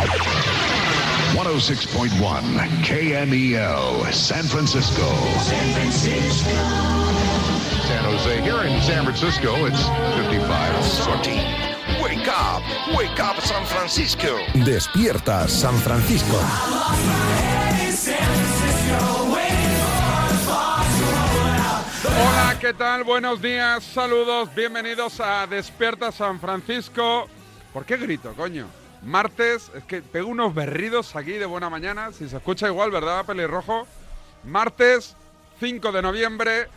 106.1 KMEL, San Francisco. San Francisco. San Jose. Here in San Francisco, it's 55. Sortie. Wake up, wake up San Francisco. Despierta San Francisco. Hola, ¿qué tal? Buenos días, saludos, bienvenidos a Despierta San Francisco. ¿Por qué grito, coño? Martes, es que pego unos berridos aquí de buena mañana, si se escucha igual, ¿verdad, pelirrojo? Martes 5 de noviembre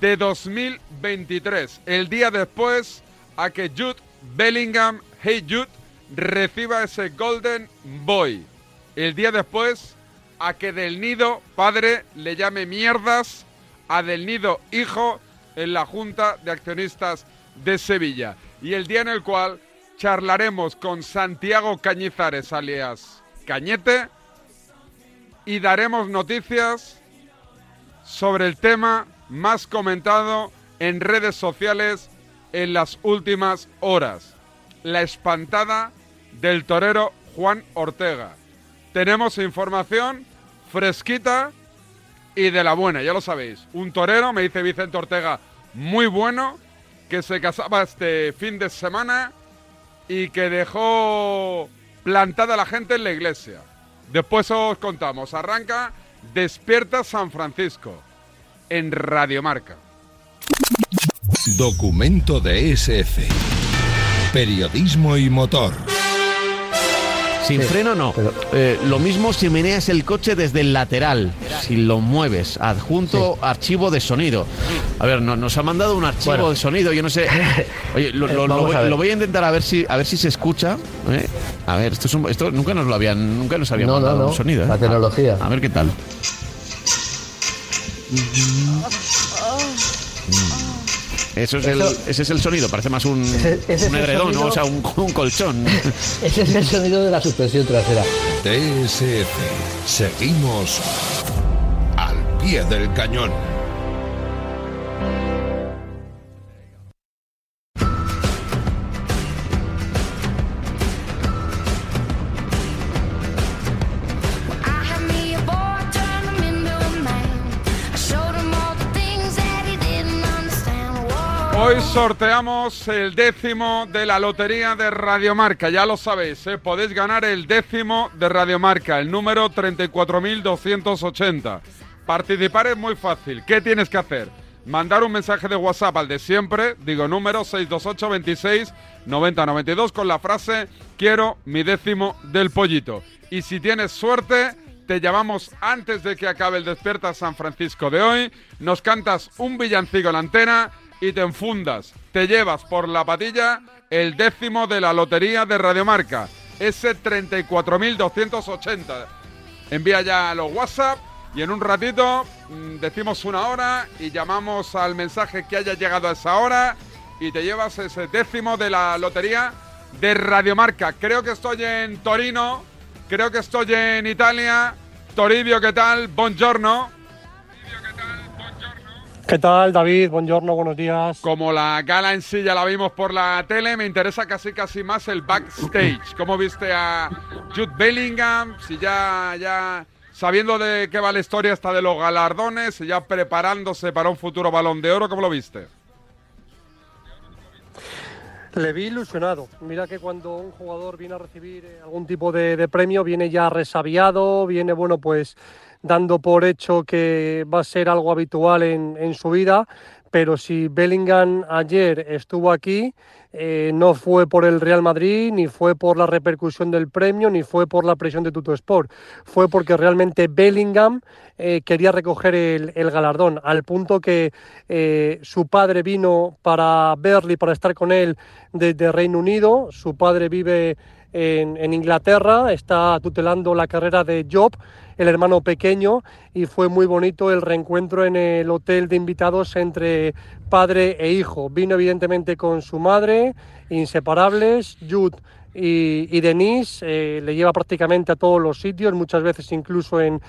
de 2023, el día después a que Jude Bellingham, Hey Jude, reciba ese Golden Boy. El día después a que Del Nido, padre, le llame mierdas a Del Nido, hijo, en la Junta de Accionistas de Sevilla. Y el día en el cual charlaremos con Santiago Cañizares, alias Cañete, y daremos noticias sobre el tema más comentado en redes sociales en las últimas horas. La espantada del torero Juan Ortega. Tenemos información fresquita y de la buena, ya lo sabéis. Un torero, me dice Vicente Ortega, muy bueno, que se casaba este fin de semana y que dejó plantada a la gente en la iglesia. Después os contamos. Arranca Despierta San Francisco en Radiomarca. Documento de SF. Periodismo y motor. Sin freno no. Eh, lo mismo si meneas el coche desde el lateral, si lo mueves. Adjunto archivo de sonido. A ver, no- nos ha mandado un archivo Bueno. de sonido, yo no sé. Oye, lo, lo- lo Vamos voy, a lo voy a intentar a ver si a ver si se escucha. ¿eh? A ver, esto, es un- esto nunca nos lo habían, nunca nos habían No, no, mandado no. un sonido. ¿eh? La tecnología. A, a ver qué tal. Eso es el, ese es el sonido, parece más un, Ese- ese es un ¿no? o sea, un, un colchón. Ese es el sonido de la suspensión trasera. TSF. Seguimos al pie del cañón. Sorteamos el décimo de la lotería de Radiomarca, ya lo sabéis, ¿eh? podéis ganar el décimo de Radiomarca, el número 34.280. Participar es muy fácil, ¿qué tienes que hacer? Mandar un mensaje de WhatsApp al de siempre, digo número 628 26 90 92 con la frase quiero mi décimo del pollito. Y si tienes suerte, te llamamos antes de que acabe el Despierta San Francisco de hoy, nos cantas un villancico en la antena y te enfundas. Te llevas por la patilla el décimo de la lotería de Radiomarca, ese 34.280. Envía ya los WhatsApp y en un ratito mm, decimos una hora y llamamos al mensaje que haya llegado a esa hora y te llevas ese décimo de la lotería de Radiomarca. Creo que estoy en Torino, creo que estoy en Italia. Toribio, ¿qué tal? Buongiorno. ¿Qué tal, David? Buongiorno, buenos días. Como la gala en sí ya la vimos por la tele, me interesa casi casi más el backstage. ¿Cómo viste a Jude Bellingham? Si ya, ya sabiendo de qué va la historia hasta de los galardones, y ya preparándose para un futuro balón de oro, ¿cómo lo viste? Le vi ilusionado. Mira que cuando un jugador viene a recibir eh, algún tipo de, de premio, viene ya resabiado, viene, bueno, pues dando por hecho que va a ser algo habitual en, en su vida. Pero si Bellingham ayer estuvo aquí, eh, no fue por el Real Madrid, ni fue por la repercusión del premio, ni fue por la presión de Tuto Sport. Fue porque realmente Bellingham eh, quería recoger el, el galardón, al punto que eh, su padre vino para verle y para estar con él desde Reino Unido. Su padre vive en, Inglaterra, está tutelando la carrera de Job, el hermano pequeño, y fue muy bonito el reencuentro en el hotel de invitados entre padre e hijo. Vino evidentemente con su madre, inseparables, Jude y, y Denise eh, le lleva prácticamente a todos los sitios, muchas veces incluso en,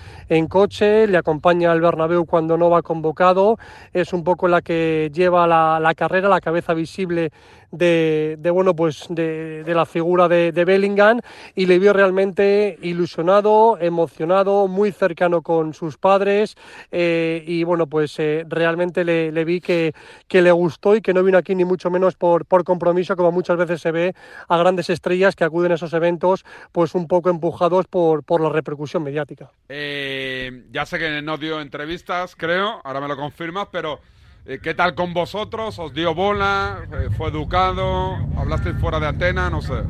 coche, le acompaña al Bernabéu cuando no va convocado, es un poco la que lleva la carrera, la cabeza visible de, bueno, pues de, de la figura de, Bellingham y le vio realmente ilusionado, emocionado, muy cercano con sus padres eh, y bueno, pues eh, realmente le, vi que, que le gustó y que no vino aquí ni mucho menos por, por compromiso, como muchas veces se ve a grandes estrellas que acuden a esos eventos pues un poco empujados por, por la repercusión mediática. Eh, ya sé que no dio entrevistas, creo, ahora me lo confirmas, pero ¿qué tal con vosotros? ¿Os dio bola? Eh, ¿Fue educado? ¿Hablasteis fuera de antena? No sé.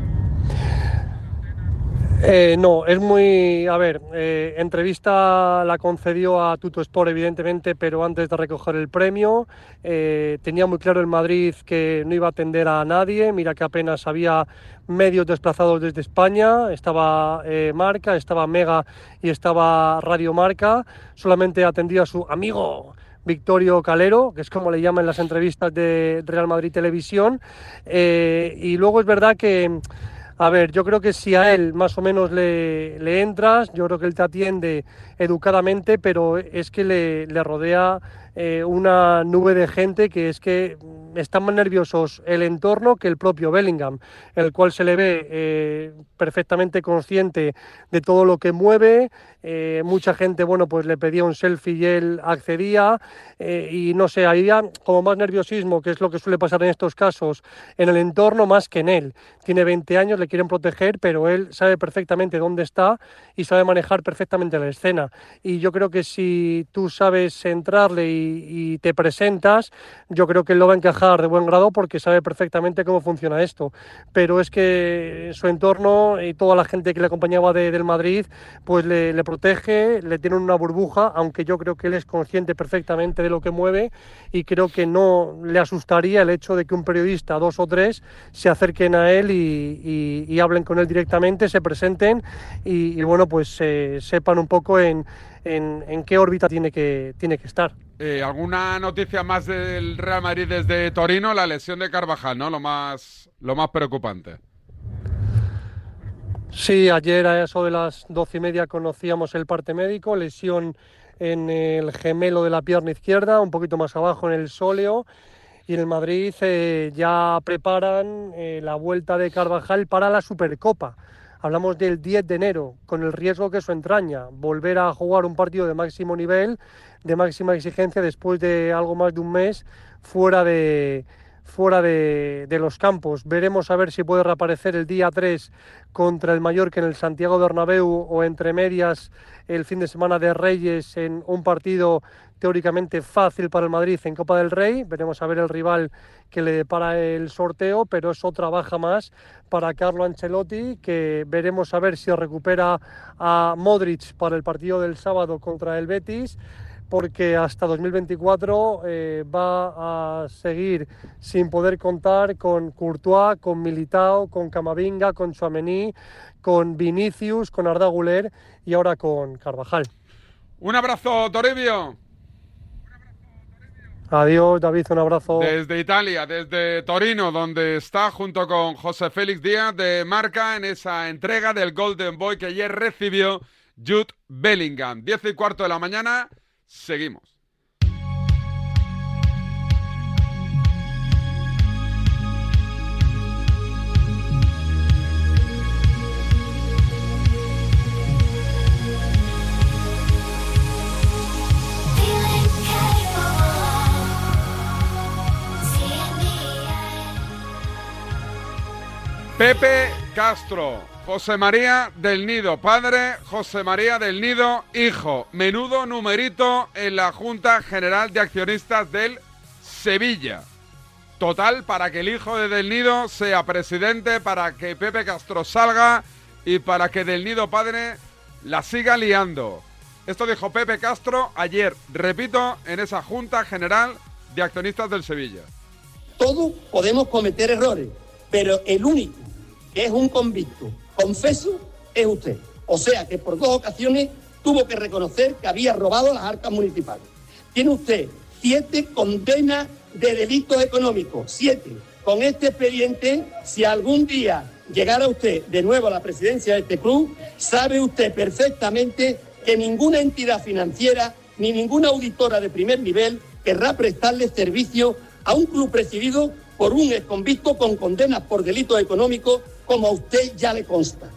Eh, no, es muy. A ver, eh, entrevista la concedió a Tuto Sport, evidentemente, pero antes de recoger el premio. Eh, tenía muy claro el Madrid que no iba a atender a nadie. Mira que apenas había medios desplazados desde España. Estaba eh, Marca, estaba Mega y estaba Radio Marca. Solamente atendía a su amigo. Victorio Calero, que es como le llaman en las entrevistas de Real Madrid Televisión. Eh, y luego es verdad que. A ver, yo creo que si a él más o menos le, entras, yo creo que él te atiende educadamente, pero es que le rodea eh, una nube de gente que es que mm, están más nerviosos el entorno que el propio Bellingham, el cual se le ve eh, perfectamente consciente de todo lo que mueve. eh, mucha gente, bueno, pues le pedía un selfie y él accedía. eh, y no sé, había como más nerviosismo, que es lo que suele pasar en estos casos, en el entorno más que en él. Tiene 20 años, le quieren proteger, pero él sabe perfectamente dónde está y sabe manejar perfectamente la escena. Y yo creo que si tú sabes entrarle y, y te presentas, yo creo que él lo va a encajar de buen grado porque sabe perfectamente cómo funciona esto. Pero es que su entorno y toda la gente que le acompañaba de- del Madrid, pues le, protege, le tiene una burbuja, aunque yo creo que él es consciente perfectamente de lo que mueve y creo que no le asustaría el hecho de que un periodista, dos o tres, se acerquen a él y, hablen con él directamente, se presenten y, y, bueno, pues eh, sepan un poco en, en- en qué órbita tiene que, tiene que estar. Eh, ¿Alguna noticia más del Real Madrid desde Torino? La lesión de Carvajal, ¿no? Lo más, lo más preocupante. Sí, ayer a eso de las doce y media conocíamos el parte médico, lesión en el gemelo de la pierna izquierda, un poquito más abajo en el sóleo. Y en el Madrid eh, ya preparan eh, la vuelta de Carvajal para la Supercopa. Hablamos del 10 de enero, con el riesgo que eso entraña, volver a jugar un partido de máximo nivel, de máxima exigencia, después de algo más de un mes fuera de, fuera de, los campos. Veremos a ver si puede reaparecer el día 3 contra el Mallorca en el Santiago Bernabéu o entre medias el fin de semana de Reyes en un partido teóricamente fácil para el Madrid en Copa del Rey. Veremos a ver el rival que le depara el sorteo, pero es otra baja más para Carlo Ancelotti, que veremos a ver si recupera a Modric para el partido del sábado contra el Betis porque hasta 2024 eh, va a seguir sin poder contar con Courtois, con Militao, con Camavinga, con Chouameni, con Vinicius, con Arda Güler y ahora con Carvajal. Un abrazo, Toribio. Adiós, David, un abrazo. Desde Italia, desde Torino, donde está junto con José Félix Díaz de Marca en esa entrega del Golden Boy que ayer recibió Jude Bellingham. 10 y cuarto de la mañana, seguimos. Pepe Castro, José María del Nido, padre, José María del Nido, hijo. Menudo numerito en la Junta General de Accionistas del Sevilla. Total para que el hijo de Del Nido sea presidente, para que Pepe Castro salga y para que Del Nido padre la siga liando. Esto dijo Pepe Castro ayer, repito, en esa Junta General de Accionistas del Sevilla. Todos podemos cometer errores, pero el único que es un convicto, confeso, es usted. O sea que por dos ocasiones tuvo que reconocer que había robado las arcas municipales. Tiene usted siete condenas de delitos económicos, siete. Con este expediente, si algún día llegara usted de nuevo a la presidencia de este club, sabe usted perfectamente que ninguna entidad financiera ni ninguna auditora de primer nivel querrá prestarle servicio a un club presidido por un exconvicto con condenas por delitos económicos, como a usted ya le consta.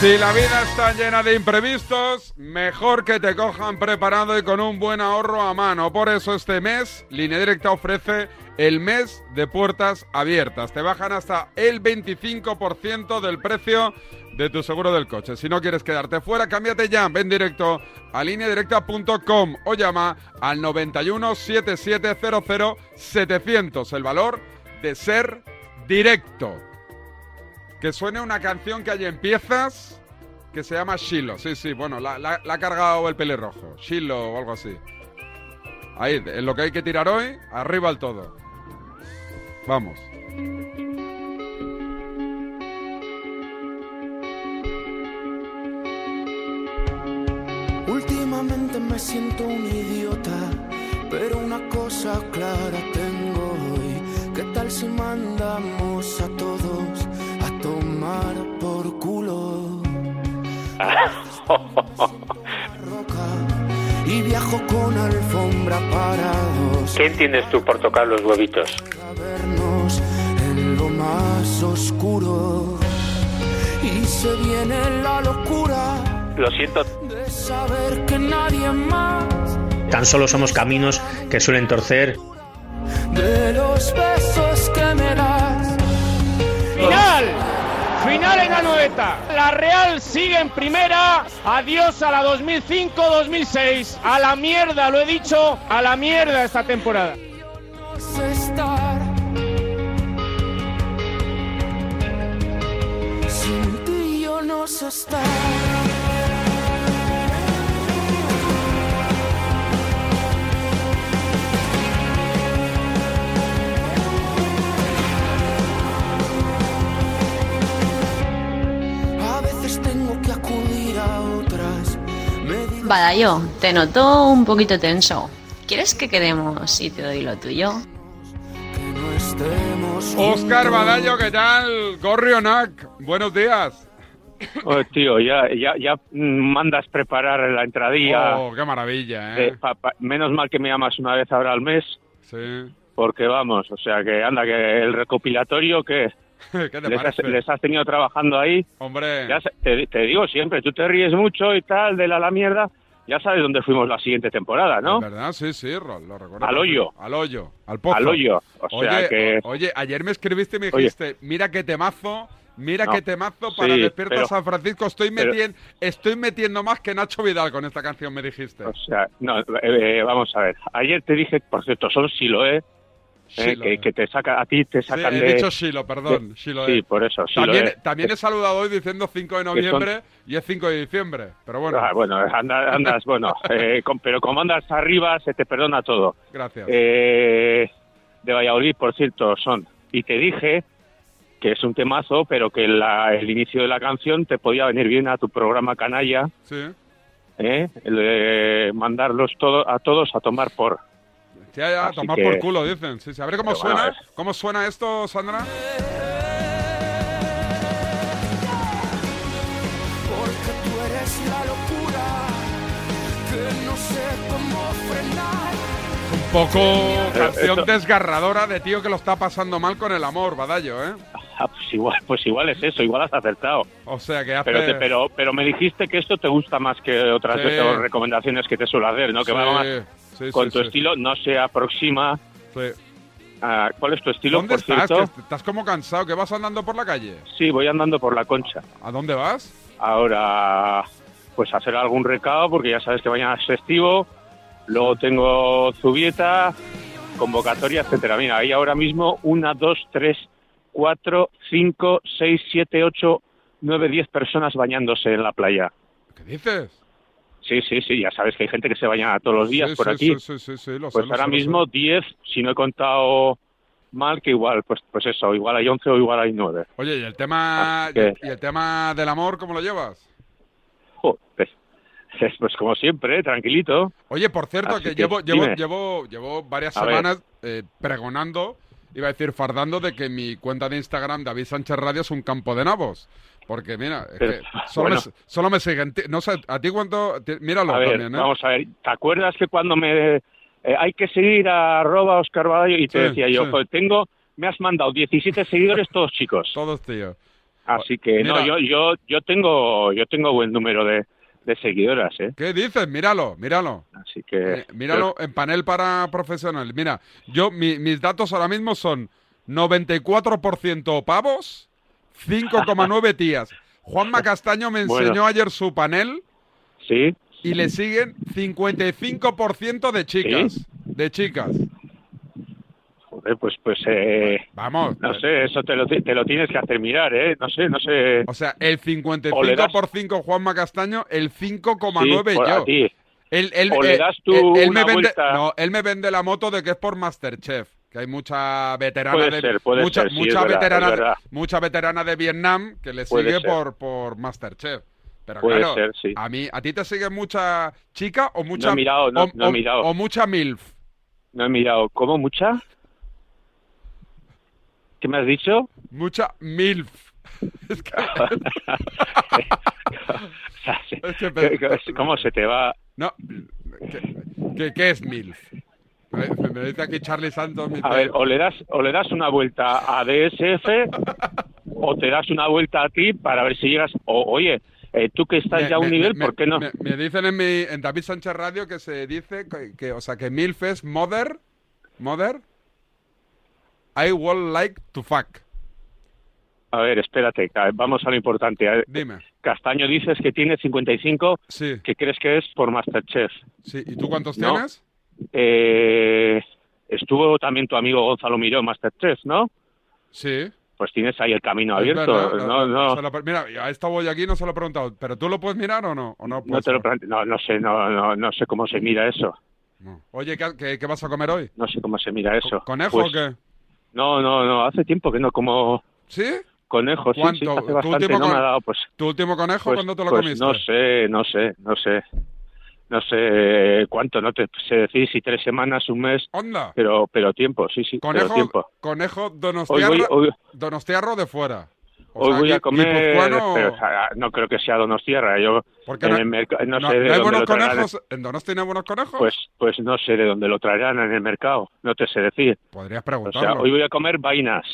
Si la vida está llena de imprevistos, mejor que te cojan preparado y con un buen ahorro a mano. Por eso este mes, Línea Directa ofrece el mes de puertas abiertas. Te bajan hasta el 25% del precio de tu seguro del coche. Si no quieres quedarte fuera, cámbiate ya. Ven directo a lineadirecta.com o llama al 91 7700 700. El valor de ser directo. Que suene una canción que hay en piezas que se llama Shilo. Sí, sí, bueno, la, ha cargado el pelirrojo. Shilo o algo así. Ahí, en lo que hay que tirar hoy, arriba el todo. Vamos. Últimamente me siento un idiota, pero una cosa clara tengo hoy. ¿Qué tal si mandamos a todos y viajo con alfombra para dos. ¿Qué entiendes tú por tocar los huevitos? a vernos en lo más oscuro. Y se viene la locura Lo siento. de saber que nadie más Tan solo somos caminos que suelen torcer. de los Final en Anoeta. La Real sigue en primera. Adiós a la 2005-2006. A la mierda, lo he dicho. A la mierda esta temporada. sin ti yo no sé estar Badayo, te noto un poquito tenso. ¿Quieres que quedemos y te doy lo tuyo? Oscar. Badallo, ¿qué tal? Gorrionac, buenos días. Oh, tío, ya, ya, ya mandas preparar la entradilla. Oh, qué maravilla, Eh, ¿eh? pa- pa- menos mal que me llamas una vez ahora al mes, Sí. porque vamos, o sea que anda, que el recopilatorio que ¿Qué te les has, parece? les has tenido trabajando ahí. Hombre, Ya se- te, te digo siempre, tú te ríes mucho y tal de la, la mierda. Ya sabes dónde fuimos la siguiente temporada, ¿no? ¿es ¿verdad? Sí, sí, lo recuerdo. Al hoyo. Al hoyo, al pozo. Al hoyo. O sea oye, que. oye, ayer me escribiste y me Oye. dijiste, mira qué temazo, mira No, qué temazo para sí, Despierta pero- San Francisco. Estoy, pero- metien- estoy metiendo más que Nacho Vidal con esta canción, me dijiste. O sea, no, eh, eh, vamos a ver. Ayer te dije, por cierto, son Siloé, eh, que, que te saca, a ti te Sí, sacan he de. dicho Shilo, perdón. Shilo, sí, eh. por eso, También, también he saludado hoy diciendo 5 de noviembre y es 5 de diciembre. Pero bueno, Ah, bueno, anda- andas, bueno, eh, con- pero como andas arriba se te perdona todo. gracias. Eh, de Valladolid, por cierto, son. Y te dije que es un temazo, pero que la- el inicio de la canción te podía venir bien a tu programa canalla, sí. ¿eh? El de mandarlos todo, a todos a tomar por. Ya, ya, tomar que- por culo, dicen. Sí, sí. A ver cómo Pero bueno, suena. es- ¿Cómo suena esto, Sandra? porque tú eres la locura que no sé cómo frenar Un poco canción esto- desgarradora de tío que lo está pasando mal con el amor, Badallo, ¿eh? Ah, pues igual, pues igual es eso, igual has acertado. O sea que hace... Pero, te- pero, pero me dijiste que esto te gusta más que otras Sí. veces recomendaciones que te suelo hacer, ¿no? Que Sí, va más sí, con sí, tu estilo, no se aproxima. A- ¿Cuál es tu estilo, ¿Dónde por estás? cierto? Estás como cansado, que vas andando por la calle. Sí, voy andando por la concha. ¿A dónde vas? Ahora, pues hacer algún recado, porque ya sabes que mañana es festivo. Luego tengo Zubieta, convocatoria, etcétera. Mira, hay ahora mismo una, dos, tres, cuatro, cinco, seis, siete, ocho, nueve, diez personas bañándose en la playa. ¿Qué dices? Sí, sí, sí, ya sabes que hay gente que se baña todos los días Sí, por sí, aquí. Sí, sí, sí, lo Pues ahora lo mismo sé. 10, si no he contado mal, que igual, pues pues eso, igual hay 11 o igual hay 9. Oye, ¿y el tema, Ah, y el tema del amor cómo lo llevas? Pues, pues como siempre, ¿eh? tranquilito. Oye, por cierto, Así que, que, llevo, llevo, llevo, llevo varias A semanas eh, pregonando, iba a decir fardando, de que mi cuenta de Instagram, David Sánchez Radio, es un campo de nabos. Porque mira, es Pero, que solo, bueno. me, solo me siguen. No sé, ¿a ti cuánto? ti- Míralo A ver, también, ¿eh? vamos a ver, ¿te acuerdas que cuando me... eh, hay que seguir a arroba Oscar Badallo y te Sí, decía yo, sí. pues tengo, me has mandado 17 seguidores todos chicos. Todos tíos. Así que no, yo, yo, yo tengo, yo tengo buen número de, de seguidoras, ¿eh? ¿Qué dices? Míralo, míralo. Así que... Eh, Míralo en panel para profesional. Mira, yo mi- mis datos ahora mismo son 94% pavos, 5,9 tías. Juanma Castaño me Bueno. enseñó ayer su panel Sí. y le siguen 55% de chicas. De chicas. Joder, pues, pues, eh, Vamos. no sé, eso te lo, te lo tienes que hacer mirar, ¿eh? No sé, no sé. O sea, el 55 O le das- por 5 Juanma Castaño, el 5,9 Sí, yo. ti. Él, él- O le eh, das tú él- él me vende, vuelta- no, él me vende la moto de que es por Masterchef, que hay mucha veterana Puede de ser, puede mucha, ser, sí, mucha verdad, veterana de- verdad. mucha veterana de Vietnam que le Puede sigue ser. por por Masterchef. Pero Puede claro, ser, sí. a mí a ti te sigue mucha chica o mucha he mirado, no- o, no he mirado. o mucha milf. No he mirado. ¿Cómo? ¿Mucha? ¿Qué me has dicho? Mucha milf. Es que- Es que pe- ¿Cómo se te va? No, ¿qué, qué- qué es milf? Me, dice aquí Charlie Santos. A ver, o le das, o le das una vuelta a DSF o te das una vuelta a ti para ver si llegas. O, oye, eh, tú que estás Me- ya a un me- nivel, me- ¿por qué no? Me, dicen en, mi, en David Sánchez Radio que se dice que, que, o sea, que MILF es mother, mother, I would like to fuck. A ver, espérate, vamos a lo importante. Dime. Castaño dices que tiene 55, Sí. que crees que es por Masterchef. Sí, ¿y tú cuántos No. tienes? Eh, estuvo también tu amigo Gonzalo Miró en Masterchef, ¿no? Sí. Pues tienes ahí el camino abierto. no, no, mira, a esta voy aquí no se lo he preguntado, pero tú lo puedes mirar o no? ¿O no, no te lo no, no sé, no, no, no sé cómo se mira eso. Oye, ¿qué, qué, qué vas a comer hoy? No sé cómo se mira eso. ¿Conejo Pues, o qué? No, no, no, hace tiempo que no como ¿Sí? conejo, sí, sí, ¿Cuánto? hace ¿Tu bastante, último no me con- ha dado, pues... ¿Tu último conejo pues- cuándo te lo pues comiste? No sé, no sé, no sé. No sé cuánto, no te sé decir si tres semanas, un mes, Onda. pero pero tiempo, sí, sí, pero Conejo, tiempo. conejo Hoy donostiarro, voy, hoy, donostiarro de fuera. O hoy sea, voy a comer, guipuzcoano- pero, o sea, no creo que sea Donostierra, yo ¿Por qué en no- el mercado, no, no, sé de ¿no hay dónde buenos lo traerán. ¿En Donosti no hay buenos conejos? Pues pues no sé de dónde lo traerán en el mercado, no te sé decir. Podrías O preguntarlo. sea, hoy voy a comer vainas.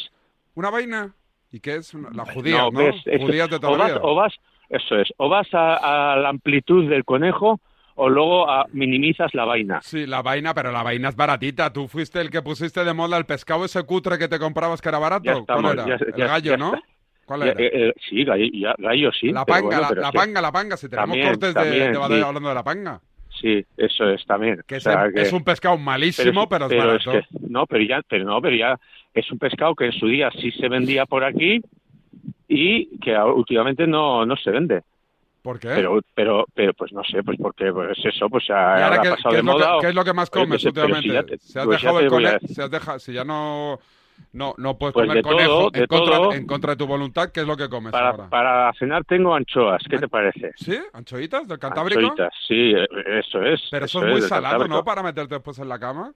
¿Una vaina? ¿Y qué es? Las judías, ¿no? no, ves, es- judías de o la vas, o vas, eso es, o vas a, a la amplitud del conejo o luego a- minimizas la vaina. Sí, la vaina, pero la vaina es baratita. Tú fuiste el que pusiste de moda el pescado ese cutre que te comprabas que era barato. Ya estamos, ¿Cuál era? ya- el gallo, ¿no? está. ¿Cuál era? eh, eh, sí, gallo, gallo sí. la pero panga, bueno, la, pero la sí. panga, la panga. Si tenemos También, cortes de, también, de Badallo sí. hablando de la panga. Sí, eso es también. Que O es, que- es un pescado malísimo, pero, es barato. que- no, pero ya, pero no, pero ya es un pescado que en su día sí se vendía por aquí y que últimamente no, no se vende. ¿Por qué? Pero, pero, pero, pues no sé, pues porque pues eso, pues ¿Y ahora ha qué, pasado qué de es lo que, moda. o- qué es lo que más Oye, comes pues, pero últimamente? si ya te- si has pues ya dejado te el voy a conejo, decir. si has dejado, si ya no, no, no puedes Pues comer conejo todo, en, de contra, todo. en contra de tu voluntad, ¿qué es lo que comes Para, ahora? para cenar tengo anchoas, ¿qué te parece? ¿Sí? ¿Anchoitas del Cantábrico? Anchoitas, sí, eh, eso es. Pero eso, eso es muy salado. ¿no? Para meterte después en la cama.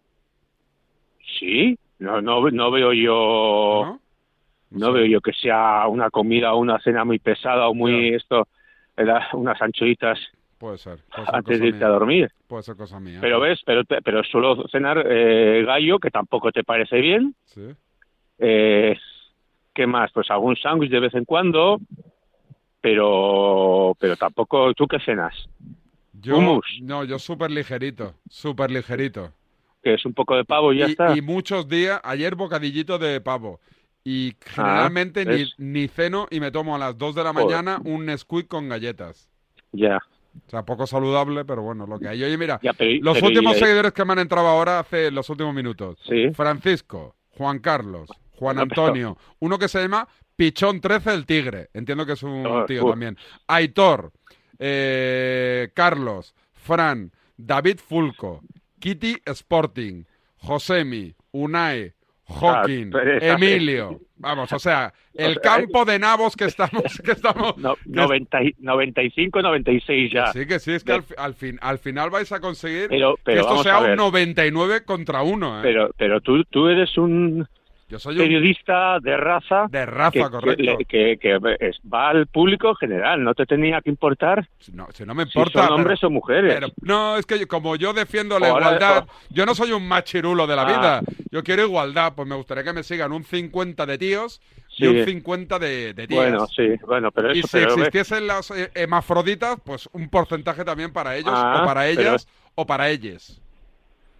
Sí, no, no, no veo yo, no, veo yo que sea una comida o una cena muy pesada o muy esto, era unas anchoitas Puede ser. Puede ser antes de irte mía. a dormir. Puede ser cosa mía. Pero ves, pero, te- pero suelo cenar eh, gallo, que tampoco te parece bien. Sí. Eh, ¿Qué más? Pues algún sándwich de vez en cuando, pero pero tampoco. ¿Tú qué cenas? Yo. No, yo súper ligerito, súper ligerito. Que es un poco de pavo y ya y, está. y muchos días, ayer bocadillito de pavo. Y generalmente ni, ni ceno y me tomo a las 2 de la Joder. mañana un Nesquik con galletas. Ya. O sea, poco saludable, pero bueno, lo que hay. Oye, mira, Ya, pero- los pero últimos seguidores que me han entrado ahora hace los últimos minutos. Sí. Francisco, Juan Carlos, Juan Antonio. Uno que se llama Pichón 13 el Tigre. Entiendo que es un Oh, tío también. Aitor, eh, Carlos, Fran, David Fulco, Kitty Sporting, Josemi, Unai, Joaquín, Ah, Emilio. Vamos, o sea, el campo de nabos que estamos... Que estamos No, que- 90 y- 95, 96 ya. Sí, que sí, es que al, al fin, al final vais a conseguir Pero- pero que esto sea un ver. 99 contra 1. ¿eh? Pero, pero tú, tú eres un Yo soy un periodista de raza. de raza, que, correcto. Que, que- va al público general. No te tenía que importar No, si no me si importa. son hombres pero- o mujeres. pero- no, es que como yo defiendo la Ahora- igualdad, yo no soy un machirulo de la Ah. vida. Yo quiero igualdad, pues me gustaría que me sigan un 50 de tíos y Sí. un 50 de, de tías. bueno, sí, bueno, pero y eso si pero, ve, existiesen las eh, hemafroditas, pues un porcentaje también para ellos, Ah, o para pero- ellas, o para ellas.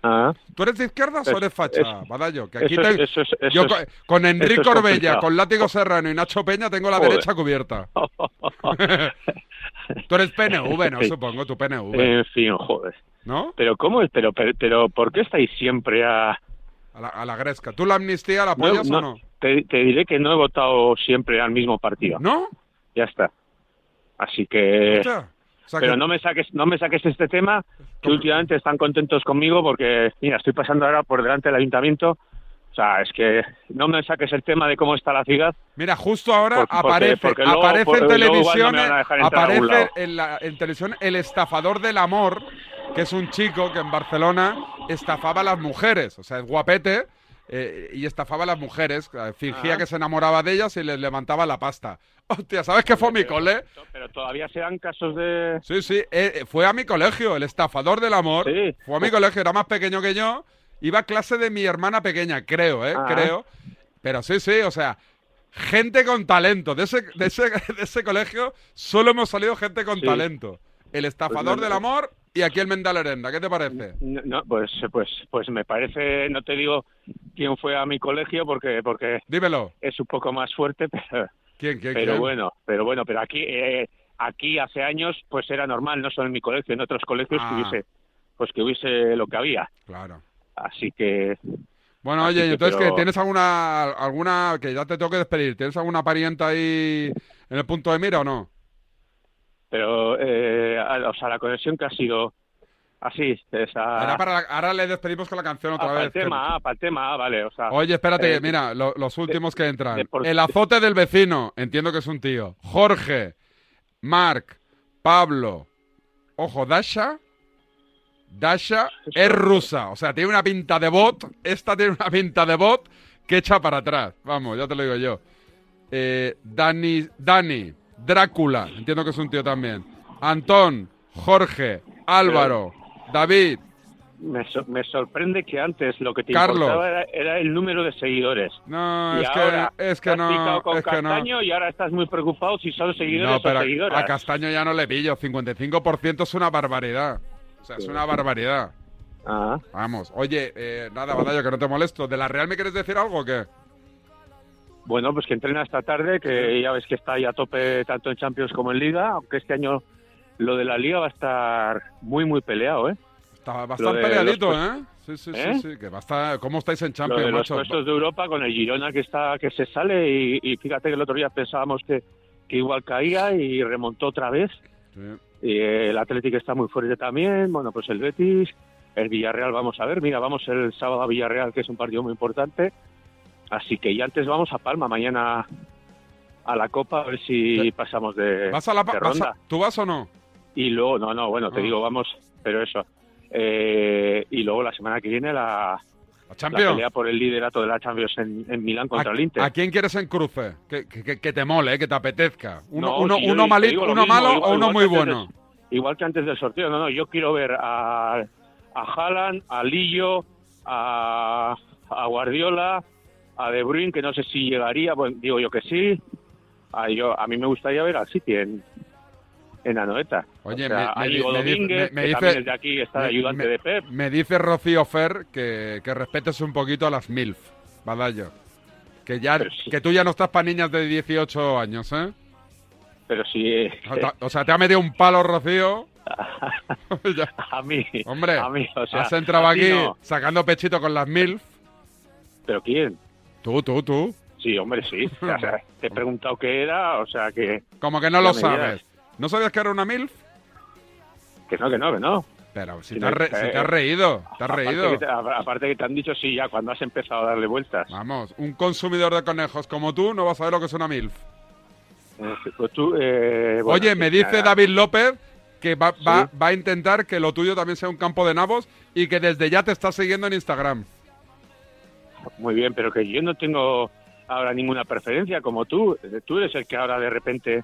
Ah, ¿Tú eres de izquierdas o Es- eres facha, Badallo? Que aquí eso es- te- eso es- eso yo es- co- con Enrique complicado. con Látigo Serrano y Nacho Peña tengo la Joder. derecha cubierta. Tú eres PNV, ¿no? Supongo, tu PNV. en fin, joder. ¿No? Pero ¿cómo es? Pero, pero, pero ¿por qué estáis siempre a...? A la, a la gresca. ¿Tú la amnistía la apoyas no, o no? Te, te diré que no he votado siempre al mismo partido. ¿No? Ya está. Así que... Sea pero que- no me saques no me saques este tema que últimamente están contentos conmigo porque mira estoy pasando ahora por delante del ayuntamiento. O sea es que no me saques el tema de cómo está la ciudad Mira, justo ahora Porque- aparece, porque luego- aparece en no televisión, aparece lado. en, la, en televisión el estafador del amor, que es un chico que en Barcelona estafaba a las mujeres, o sea, es guapete eh, y estafaba a las mujeres, eh, fingía que se enamoraba de ellas y les levantaba la pasta. Hostia, ¿sabes qué fue a mi cole? pero todavía se dan casos de Sí, sí, eh, fue a mi colegio, el estafador del amor. Sí. Fue a mi colegio, era más pequeño que yo. Iba a clase de mi hermana pequeña, creo, ¿eh? Creo. Pero sí, sí, o sea, gente con talento. De ese, de ese, de ese colegio solo hemos salido gente con Sí. talento. El estafador Pues no, del amor y aquí el Mendalerenda. ¿Qué te parece? no, no, pues pues pues me parece no te digo quién fue a mi colegio porque porque Dímelo. es un poco más fuerte pero ¿Quién, quién, pero quién? bueno pero bueno pero aquí eh, aquí hace años pues era normal no solo en mi colegio en otros colegios Ah. que hubiese pues que hubiese lo que había Claro. así que Bueno, Así oye, que, entonces, pero- que ¿tienes alguna, alguna, que ya te tengo que despedir, ¿tienes alguna parienta ahí en el punto de mira o no? Pero eh, o sea la conexión que ha sido así esa Era para la- ahora le despedimos con la canción ah, otra para vez. el que- tema ah, para el tema ah, vale o sea Oye, espérate, eh, mira, lo- los últimos que entran. de El azote del vecino, entiendo que es un tío. Jorge, Marc, Pablo, ojo, Dasha. Dasha es rusa, o sea, tiene una pinta de bot. Esta tiene una pinta de bot que echa para atrás. Vamos, ya te lo digo yo. Eh, Dani, Dani, Drácula, entiendo que es un tío también. Antón, Jorge, Álvaro, David, me, so- me sorprende que antes lo que te Carlos. importaba era, era el número de seguidores No, y es ahora que, es que no, con es que no. Castaño y ahora estás muy preocupado si son seguidores No, pero o seguidoras a Castaño ya no le pillo. 55% es una barbaridad. O sea, es una barbaridad. Ah. Vamos. Oye, eh, nada, Badallo, que no te molesto. ¿De la Real me quieres decir algo o qué? Bueno, pues que entrena esta tarde, que ya ves que está ahí a tope tanto en Champions como en Liga, aunque este año lo de la Liga va a estar muy, muy peleado, ¿eh? Está Lo bastante de peleadito, los ¿eh? Sí, sí, ¿Eh? sí, sí. Que va a estar- ¿Cómo estáis en Lo Champions, de los puestos de Europa con el Girona que está que se sale y, y fíjate que el otro día pensábamos que, que igual caía y remontó otra vez. Sí. Y el Atlético está muy fuerte también, bueno, pues el Betis, el Villarreal vamos a ver, mira, vamos el sábado a Villarreal, que es un partido muy importante. Así que ya antes vamos a Palma, mañana a la Copa, a ver si pasamos de, ¿Vas a la de vas a- ronda. ¿Tú vas o no? Y luego, no, no, bueno, te Ah. digo, vamos, pero eso. Eh, y luego la semana que viene la, la pelea por el liderato de la Champions en, en Milán contra ¿A, el Inter. a quién quieres en cruce? Que, que- te mole, eh, que te apetezca. Uno, No, uno, si uno malito, uno mismo, malo igual- o uno muy bueno. del- igual que antes del sorteo, no, no, yo quiero ver a, a Haaland, a Lillo, a, a Guardiola, a De Bruyne, que no sé si llegaría, bueno, digo yo que sí. A, yo, a mí me gustaría ver al City en, en Anoeta. Oye, O sea, me- Domínguez, dice- es de aquí, está de ayudante de Pep. Me dice Rocío Fer que, que respetes un poquito a las MILF, Badallo. Que, ya, que tú ya no estás para niñas de 18 años, ¿eh? Pero sí. O sea, O sea, te ha metido un palo, Rocío. A mí. Hombre, a mí, o sea, has entrado aquí no. sacando pechito con las MILF. ¿Pero quién? Tú, tú, tú. Sí, hombre, sí. O sea, te he preguntado qué era, o sea que... Como que no lo sabes. ¿No sabías que era una MILF? Que no, que no, que no. Pero si te has, re- eh, si te has reído, te has Aparte reído. que te- a- aparte que te han dicho sí ya cuando has empezado a darle vueltas. Vamos, un consumidor de conejos como tú no va a saber lo que es una MILF. Eh, Pues tú, eh, bueno, Oye, me dice nada. David López que va, va- va a intentar que lo tuyo también sea un campo de nabos y que desde ya te está siguiendo en Instagram. Muy bien, pero que yo no tengo ahora ninguna preferencia como tú. Tú eres el que ahora de repente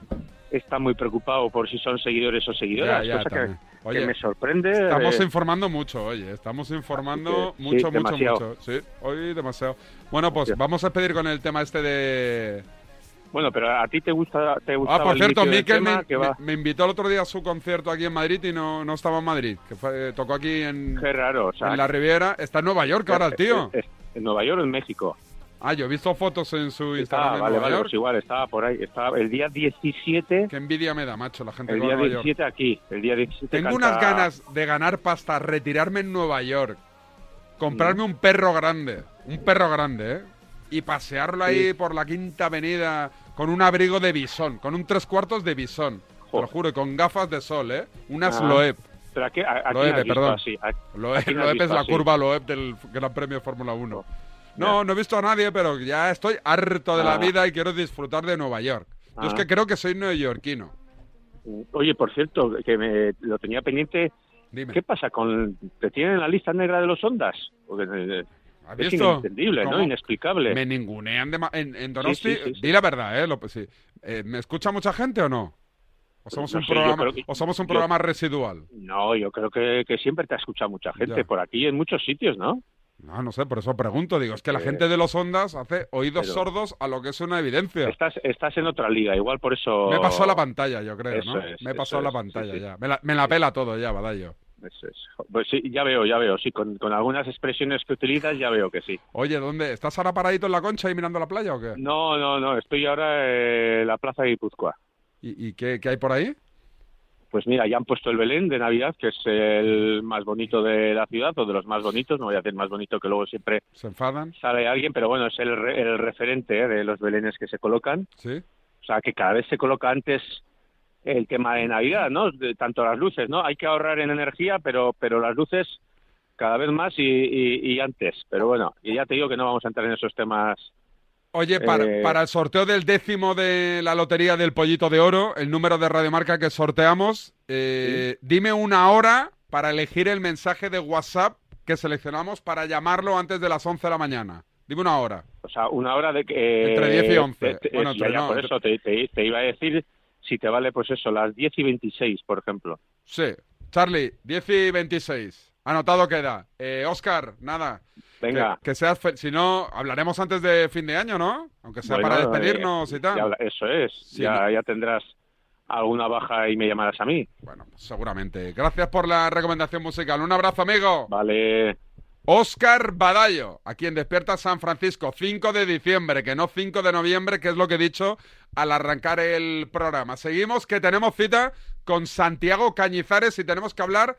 está muy preocupado por si son seguidores o seguidoras, Ya, ya, cosa que, me sorprende. Estamos eh, informando mucho, oye, estamos informando Sí, mucho, mucho, demasiado. mucho. Sí, hoy demasiado. Bueno, pues vamos a pedir con el tema este de... Bueno, pero a ti te gusta, te Ah, por el cierto, Miquel tema, me, que va- me- me invitó el otro día a su concierto aquí en Madrid y no, no estaba en Madrid, que fue, tocó aquí en, Qué raro, o sea, en la Riviera. Está en Nueva York ahora el tío. es- es- en Nueva York o en México. Ah, yo he visto fotos en su Instagram Ah, en vale, Nueva vale, York. pues igual, estaba por ahí. Estaba el día 17, Qué envidia me da, macho, la gente el día Nueva York. 17 aquí, el día 17 Tengo canta- unas ganas de ganar pasta, retirarme en Nueva York, comprarme un perro grande, un perro grande, ¿eh? Y pasearlo ahí Sí. por la Quinta Avenida con un abrigo de bisón, con un tres cuartos de bisón. Te lo juro, y con gafas de sol, ¿eh? Unas Ah. Loeb. Pero aquí, aquí perdón. así, aquí has Loeb es la así. curva Loeb del Gran Premio de Fórmula 1. No, no he visto a nadie, pero ya estoy harto de la Ah. vida y quiero disfrutar de Nueva York. Yo es Ah. que creo que soy neoyorquino. Oye, por cierto, que me lo tenía pendiente. ¿Qué pasa con te tienen en la lista negra de los ondas? Porque, eh, ¿Has es visto? inentendible, ¿no? Inexplicable. Me ningunean de en, en Donosti. Sí, sí, sí, sí. Di la verdad, ¿eh? Lo- sí. Eh, ¿Me escucha mucha gente o no? ¿O somos No un sé, programa, creo que- o somos un yo- programa residual? No, yo creo que, que siempre te ha escuchado mucha gente Ya. por aquí en muchos sitios, ¿no? No, no sé, por eso pregunto. Digo, es que la Eh, gente de los ondas hace oídos pero- sordos a lo que es una evidencia. Estás, estás en otra liga, igual por eso. Me pasó la pantalla, yo creo, Eso ¿no? es, Me pasó la es, pantalla sí, sí. ya. Me la, me la pela todo ya, Badallo. Eso es. Pues sí, ya veo, ya veo. Sí, con, con algunas expresiones que utilizas, ya veo que sí. Oye, ¿dónde? ¿Estás ahora paradito en la concha y mirando la playa o qué? No, no, no. Estoy ahora en la plaza de Guipúzcoa. ¿Y, y qué, qué hay por ahí? Pues mira, ya han puesto el Belén de Navidad, que es el más bonito de la ciudad, o de los más bonitos. No voy a decir más bonito, que luego siempre ¿Se enfadan? sale alguien, pero bueno, es el, re- el referente eh, de los Belenes que se colocan. Sí. O sea, que cada vez se coloca antes el tema de Navidad, ¿no? De- tanto las luces, ¿no? Hay que ahorrar en energía, pero, pero las luces cada vez más y, y- y antes. Pero bueno, y ya te digo que no vamos a entrar en esos temas. Oye, para, Eh, para el sorteo del décimo de la lotería del Pollito de Oro, el número de radiomarca que sorteamos, eh, dime una hora para elegir el mensaje de WhatsApp que seleccionamos para llamarlo antes de las 11 de la mañana. Dime una hora. O sea, una hora de que... Entre 10 y 11. te- te- Bueno, ya, entre- ya, no, por entre- eso te, te- te iba a decir si te vale, pues eso, las 10 y 26, por ejemplo. Sí. Charlie, 10 y 26. Anotado queda. Eh, Oscar, nada. Venga. Que, que seas Si no, hablaremos antes de fin de año, ¿no? Aunque sea Bueno, para despedirnos eh, y tal. ya eso es. Sí, ya, ya tendrás alguna baja y me llamarás a mí. Bueno, pues seguramente. Gracias por la recomendación musical. Un abrazo, amigo. Vale. Oscar Badallo, aquí en Despierta San Francisco, 5 de diciembre, que no 5 de noviembre, que es lo que he dicho al arrancar el programa. Seguimos que tenemos cita con Santiago Cañizares y tenemos que hablar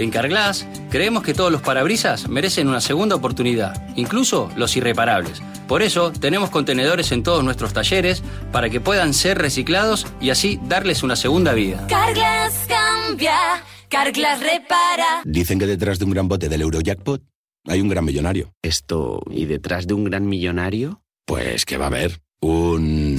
En Carglass creemos que todos los parabrisas merecen una segunda oportunidad, incluso los irreparables. Por eso tenemos contenedores en todos nuestros talleres para que puedan ser reciclados y así darles una segunda vida. Carglass cambia, Carglass repara. Dicen que detrás de un gran bote del Eurojackpot hay un gran millonario. Esto, ¿y detrás de un gran millonario? Pues que va a haber un...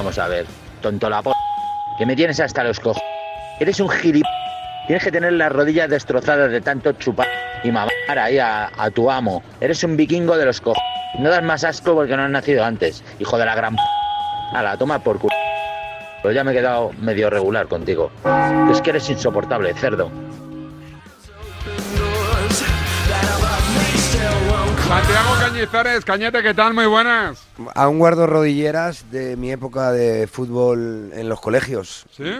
Vamos a ver, tonto la po... Que me tienes hasta los cojos. Eres un gilip... Tienes que tener las rodillas destrozadas de tanto chupar y mamar ahí a, tu amo. Eres un vikingo de los cojos. No das más asco porque no has nacido antes, hijo de la gran... p***. A la toma por culo. Pero ya me he quedado medio regular contigo. Es que eres insoportable, cerdo. Cañizares, Cañete, ¿qué tal? Muy buenas. Aún guardo rodilleras de mi época de fútbol en los colegios. ¿Sí?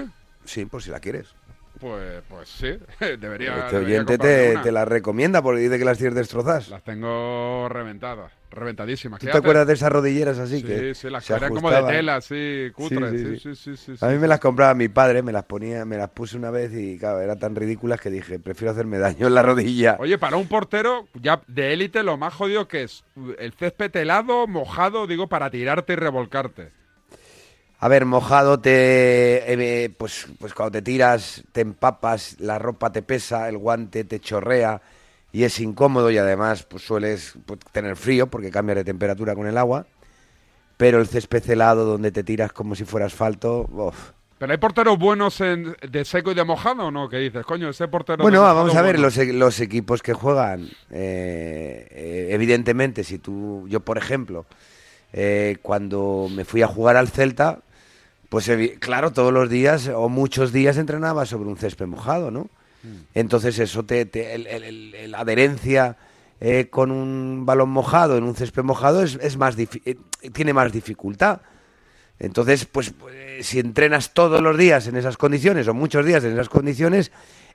Sí, por si la quieres. Pues, pues sí, debería. Este oyente te, te la recomienda porque dice que las tienes destrozas. Las tengo reventadas, reventadísimas. ¿Tú ¿Qué te acuerdas de esas rodilleras así? Sí, que sí, las se que eran como de tela, así, cutres. Sí, sí, sí, sí, sí, A mí me las compraba mi padre, me las ponía, me las puse una vez y claro, eran tan ridículas que dije, prefiero hacerme daño en la rodilla. Oye, para un portero ya de élite lo más jodido que es el césped helado, mojado, digo, para tirarte y revolcarte. A ver, mojado te eh, pues pues cuando te tiras te empapas, la ropa te pesa, el guante te chorrea y es incómodo y además pues sueles pues, tener frío porque cambias de temperatura con el agua. Pero el césped helado donde te tiras como si fuera asfalto, uf. Pero hay porteros buenos en, de seco y de mojado, ¿o ¿no? ¿Qué dices? Coño, ese portero. Bueno, vamos a ver bueno. los, e- los equipos que juegan. eh, eh, evidentemente, si tú, yo por ejemplo, eh, cuando me fui a jugar al Celta, pues claro, todos los días o muchos días entrenaba sobre un césped mojado, ¿no? Entonces eso te, te- el- el- el- la adherencia eh, con un balón mojado en un césped mojado es, es más eh, tiene más dificultad. Entonces, pues, pues, si entrenas todos los días en esas condiciones o muchos días en esas condiciones,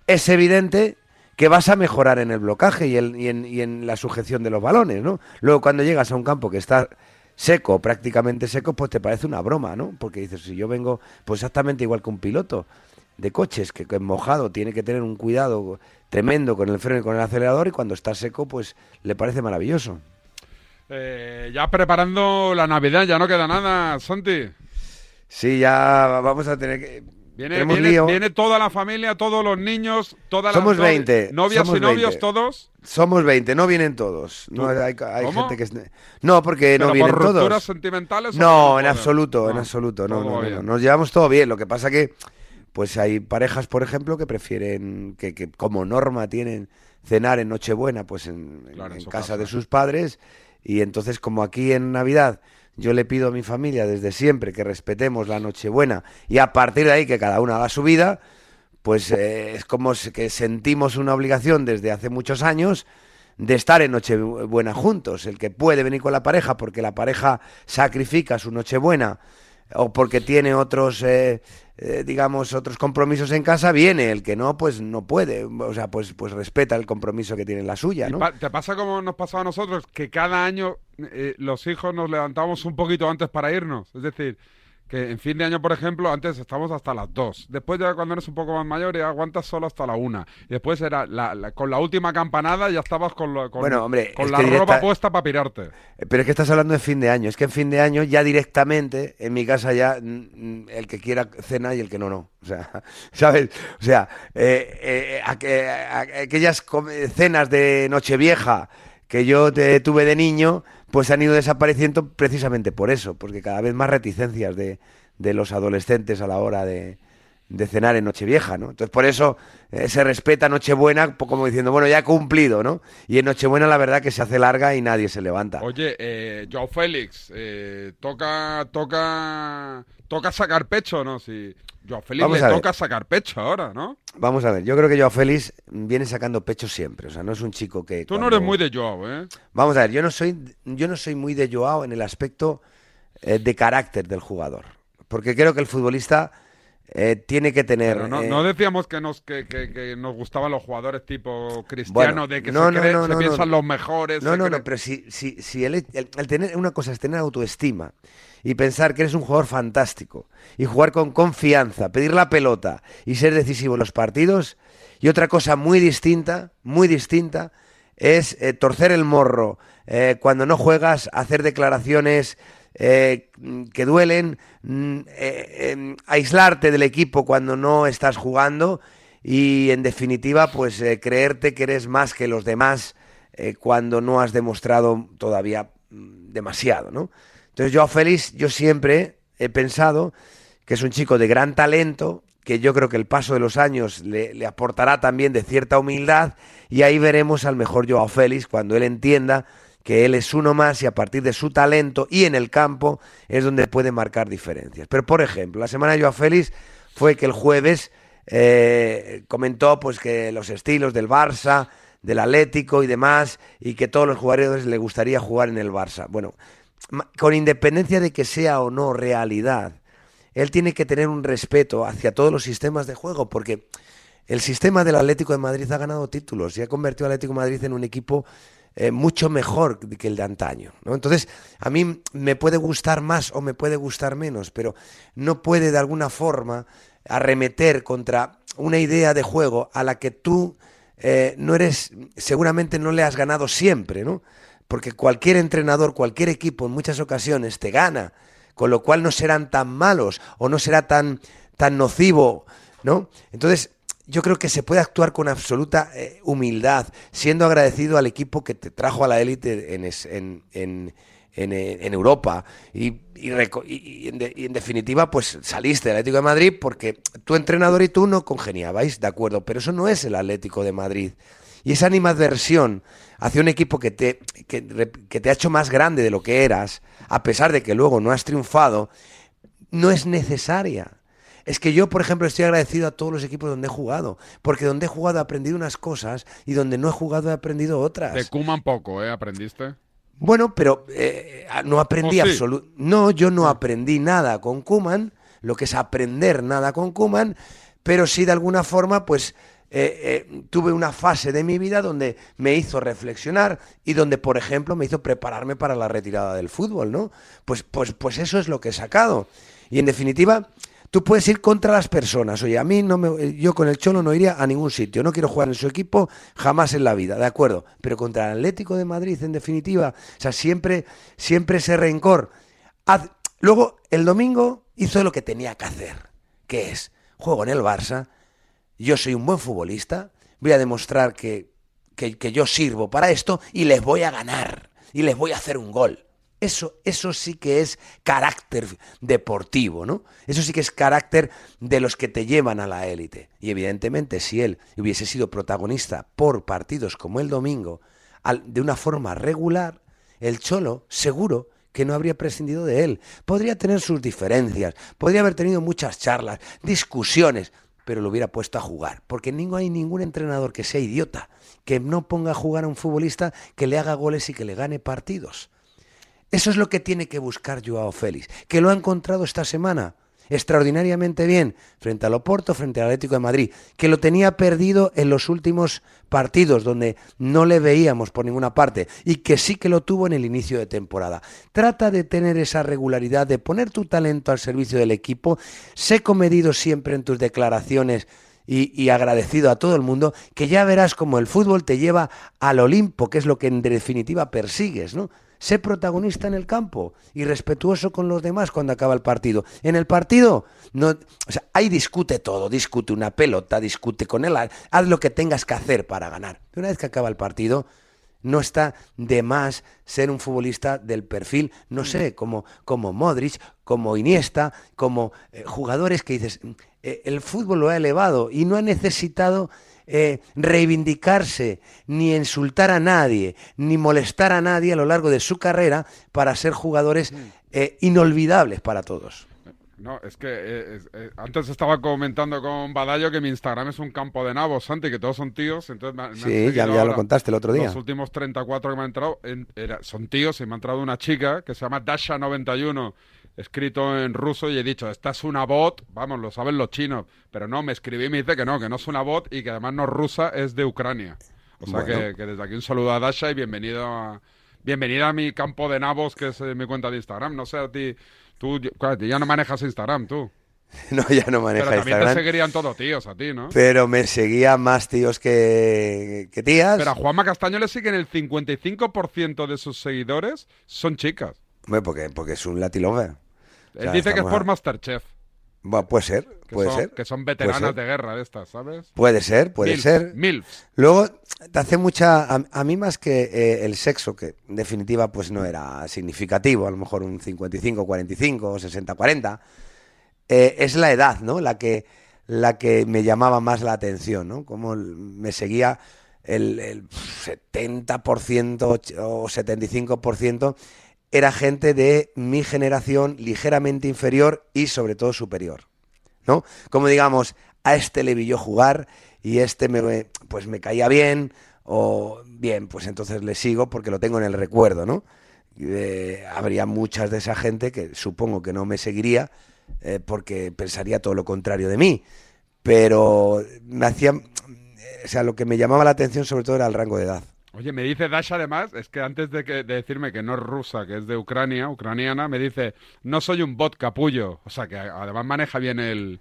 es evidente que vas a mejorar en el blocaje y, el- y en, y en la sujeción de los balones, ¿no? Luego cuando llegas a un campo que está seco, prácticamente seco, pues te parece una broma, ¿no? Porque dices, si yo vengo, pues exactamente igual que un piloto de coches, que, que mojado tiene que tener un cuidado tremendo con el freno y con el acelerador y cuando está seco, pues le parece maravilloso. Eh, ya preparando la Navidad, ya no queda nada, Santi. Sí, ya vamos a tener que... Viene, tenemos viene, lío. viene toda la familia, todos los niños, todas Somos las novi- 20. novias somos y novios, 20. todos. Somos 20, no vienen todos. No, hay hay ¿Cómo? gente que... es- No, porque ¿Pero no vienen por rupturas todos. sentimentales o No, en absoluto, en No, absoluto. No, no. Nos llevamos todo bien. Lo que pasa que, pues hay parejas, por ejemplo, que prefieren, que, que como norma tienen cenar en Nochebuena, pues en, en- Claro, en en su casa casa. de sus padres. Y entonces, como aquí en Navidad yo le pido a mi familia desde siempre que respetemos la Nochebuena y a partir de ahí que cada uno haga su vida, pues eh, es como que sentimos una obligación desde hace muchos años de estar en Nochebuena juntos. El que puede venir con la pareja porque la pareja sacrifica su Nochebuena o porque tiene otros, eh, eh, digamos, otros compromisos en casa, viene. El que no, pues no puede. O sea, pues, pues respeta el compromiso que tiene la suya, ¿no? pa- ¿Te pasa como nos pasaba a nosotros? Que cada año eh, los hijos nos levantamos un poquito antes para irnos. Es decir, que en fin de año, por ejemplo, antes estábamos hasta las 2. Después ya cuando eres un poco más mayor ya aguantas solo hasta la 1. Y después era la- la- con la última campanada ya estabas con, lo- con, Bueno, hombre, con la ropa puesta para pirarte. Eh, Pero es que estás hablando de fin de año. Es que en fin de año ya directamente, en mi casa ya, mm, mm, el que quiera cena y el que no, no. O sea, ¿sabes? O sea, eh, eh, aqu- aquellas cenas de Nochevieja que yo te- tuve de niño, pues han ido desapareciendo precisamente por eso, porque cada vez más reticencias de, de los adolescentes a la hora de, de cenar en Nochevieja, ¿no? Entonces, por eso eh, se respeta Nochebuena po- como diciendo, bueno, ya he cumplido, ¿no? Y en Nochebuena la verdad que se hace larga y nadie se levanta. Oye, eh, Joao Félix, eh, toca, toca, toca sacar pecho, ¿no? Si Joao Félix Vamos le toca sacar pecho ahora, ¿no? Vamos a ver, yo creo que Joao Félix viene sacando pecho siempre, o sea, no es un chico que... Tú no cuando- eres muy de Joao, ¿eh? Vamos a ver, yo no soy, yo no soy muy de Joao en el aspecto eh, de carácter del jugador, porque creo que el futbolista eh, tiene que tener... Pero no, eh, no decíamos que nos, que, que- que nos gustaban los jugadores tipo Cristiano, Bueno, de que no, se, no, cree- no, se no, piensan no. los mejores. No, no, no, pero si, si, si el, el- el tener una cosa es tener autoestima y pensar que eres un jugador fantástico y jugar con confianza, pedir la pelota y ser decisivo en los partidos, y otra cosa muy distinta, muy distinta, es eh, torcer el morro eh, cuando no juegas, hacer declaraciones eh, que duelen, mm, em, aislarte del equipo cuando no estás jugando y en definitiva pues creerte que eres más que los demás cuando no has demostrado todavía mm, demasiado, ¿no? Entonces yo a Félix yo siempre he pensado que es un chico de gran talento, que yo creo que el paso de los años le, aportará también de cierta humildad y ahí veremos al mejor Joao Félix cuando él entienda que él es uno más y a partir de su talento y en el campo es donde puede marcar diferencias. Pero por ejemplo, la semana de Joao Félix fue que el jueves eh, comentó pues que los estilos del Barça, del Atlético y demás y que todos los jugadores le gustaría jugar en el Barça. Bueno, con independencia de que sea o no realidad, él tiene que tener un respeto hacia todos los sistemas de juego, porque el sistema del Atlético de Madrid ha ganado títulos y ha convertido al Atlético de Madrid en un equipo eh, mucho mejor que el de antaño. Entonces, a mí me puede gustar más o me puede gustar menos, pero no puede de alguna forma arremeter contra una idea de juego a la que tú eh, no eres, seguramente no le has ganado siempre, ¿no? Porque cualquier entrenador, cualquier equipo en muchas ocasiones te gana, con lo cual no serán tan malos o no será tan, tan nocivo, ¿no? Entonces, yo creo que se puede actuar con absoluta eh, humildad, siendo agradecido al equipo que te trajo a la élite en, en, eh, en Europa y, y en definitiva pues saliste del Atlético de Madrid porque tu entrenador y tú no congeniabais, de acuerdo, pero eso no es el Atlético de Madrid. Y esa animadversión hacia un equipo que te, que, que te ha hecho más grande de lo que eras, a pesar de que luego no has triunfado, no es necesaria. Es que yo, por ejemplo, estoy agradecido a todos los equipos donde he jugado, porque donde he jugado he aprendido unas cosas y donde no he jugado he aprendido otras. De Kuman poco, ¿eh? ¿Aprendiste? Bueno, pero eh, no aprendí ¿O sí? absolutamente. No, yo no aprendí nada con Kuman, lo que es aprender nada con Kuman, pero sí de alguna forma, pues eh, eh, tuve una fase de mi vida donde me hizo reflexionar y donde, por ejemplo, me hizo prepararme para la retirada del fútbol, ¿no? Pues, pues, pues eso es lo que he sacado. Y en definitiva, tú puedes ir contra las personas. Oye, a mí no me, yo con el Cholo no iría a ningún sitio. No quiero jugar en su equipo jamás en la vida, de acuerdo. Pero contra el Atlético de Madrid, en definitiva, o sea, siempre, siempre ese rencor. Luego, el domingo hizo lo que tenía que hacer, que es, juego en el Barça, yo soy un buen futbolista, voy a demostrar que, que, yo sirvo para esto y les voy a ganar y les voy a hacer un gol. Eso, eso sí que es carácter deportivo, ¿no? Eso sí que es carácter de los que te llevan a la élite. Y evidentemente, si él hubiese sido protagonista por partidos como el domingo, al- de una forma regular, el Cholo seguro que no habría prescindido de él. Podría tener sus diferencias, podría haber tenido muchas charlas, discusiones, pero lo hubiera puesto a jugar. Porque no hay ningún entrenador que sea idiota, que no ponga a jugar a un futbolista que le haga goles y que le gane partidos. Eso es lo que tiene que buscar Joao Félix, que lo ha encontrado esta semana. Extraordinariamente bien frente al Oporto, frente al Atlético de Madrid, que lo tenía perdido en los últimos partidos donde no le veíamos por ninguna parte y que sí que lo tuvo en el inicio de temporada. Trata de tener esa regularidad, de poner tu talento al servicio del equipo, sé comedido siempre en tus declaraciones y, agradecido a todo el mundo, que ya verás como el fútbol te lleva al Olimpo, que es lo que en definitiva persigues, ¿no? Sé protagonista en el campo y respetuoso con los demás cuando acaba el partido. En el partido, no, o sea, ahí discute todo, discute una pelota, discute con él, haz lo que tengas que hacer para ganar. Una vez que acaba el partido, no está de más ser un futbolista del perfil, no sé, como, como Modric, como Iniesta, como eh, jugadores que dices, eh, el fútbol lo ha elevado y no ha necesitado eh, reivindicarse, ni insultar a nadie, ni molestar a nadie a lo largo de su carrera para ser jugadores eh, inolvidables para todos. No, es que eh, es- eh, antes estaba comentando con Badallo que mi Instagram es un campo de nabos, Santi, que todos son tíos. Entonces me, me Sí, ya- ya lo contaste el otro día. Los últimos 34 que me han entrado en- era- son tíos y me ha entrado una chica que se llama Dasha91, escrito en ruso, y he dicho, esta es una bot, vamos, lo saben los chinos. Pero no, me escribí y me dice que no, que no es una bot y que además no es rusa, es de Ucrania. O sea Bueno. que, que desde aquí un saludo a Dasha y bienvenido a, bienvenida a mi campo de nabos, que es eh, mi cuenta de Instagram. No sé a ti, tú claro, ya no manejas Instagram, tú. No, ya no maneja Pero también Instagram. te seguirían todos tíos a ti, ¿no? Pero me seguía más tíos que, que tías. Pero a Juanma Castaño le siguen el 55% de sus seguidores son chicas. Hombre, porque, porque es un latilover. Él dice que es por Masterchef. Bueno, puede ser, puede son, ser. Que son veteranas de guerra de estas, ¿sabes? Puede ser, puede ser. milfs. Luego te hace mucha. A, a mí más que eh, el sexo, que en definitiva pues no era significativo, a lo mejor un 55-45 o 60-40, eh, es la edad, ¿no? La que, la que me llamaba más la atención, ¿no? Como me seguía el, el 70% och- o 75% era gente de mi generación ligeramente inferior y sobre todo superior. ¿no? Como digamos, a este le vi yo jugar y este me, pues me caía bien o bien, pues entonces le sigo porque lo tengo en el recuerdo, ¿no? Eh, habría muchas de esa gente que supongo que no me seguiría eh, porque pensaría todo lo contrario de mí, pero me hacía, o sea, lo que me llamaba la atención sobre todo era el rango de edad. Oye, me dice Dash además, es que antes de, que, de decirme que no es rusa, que es de Ucrania, ucraniana, me dice, no soy un bot capullo. O sea, que además maneja bien el,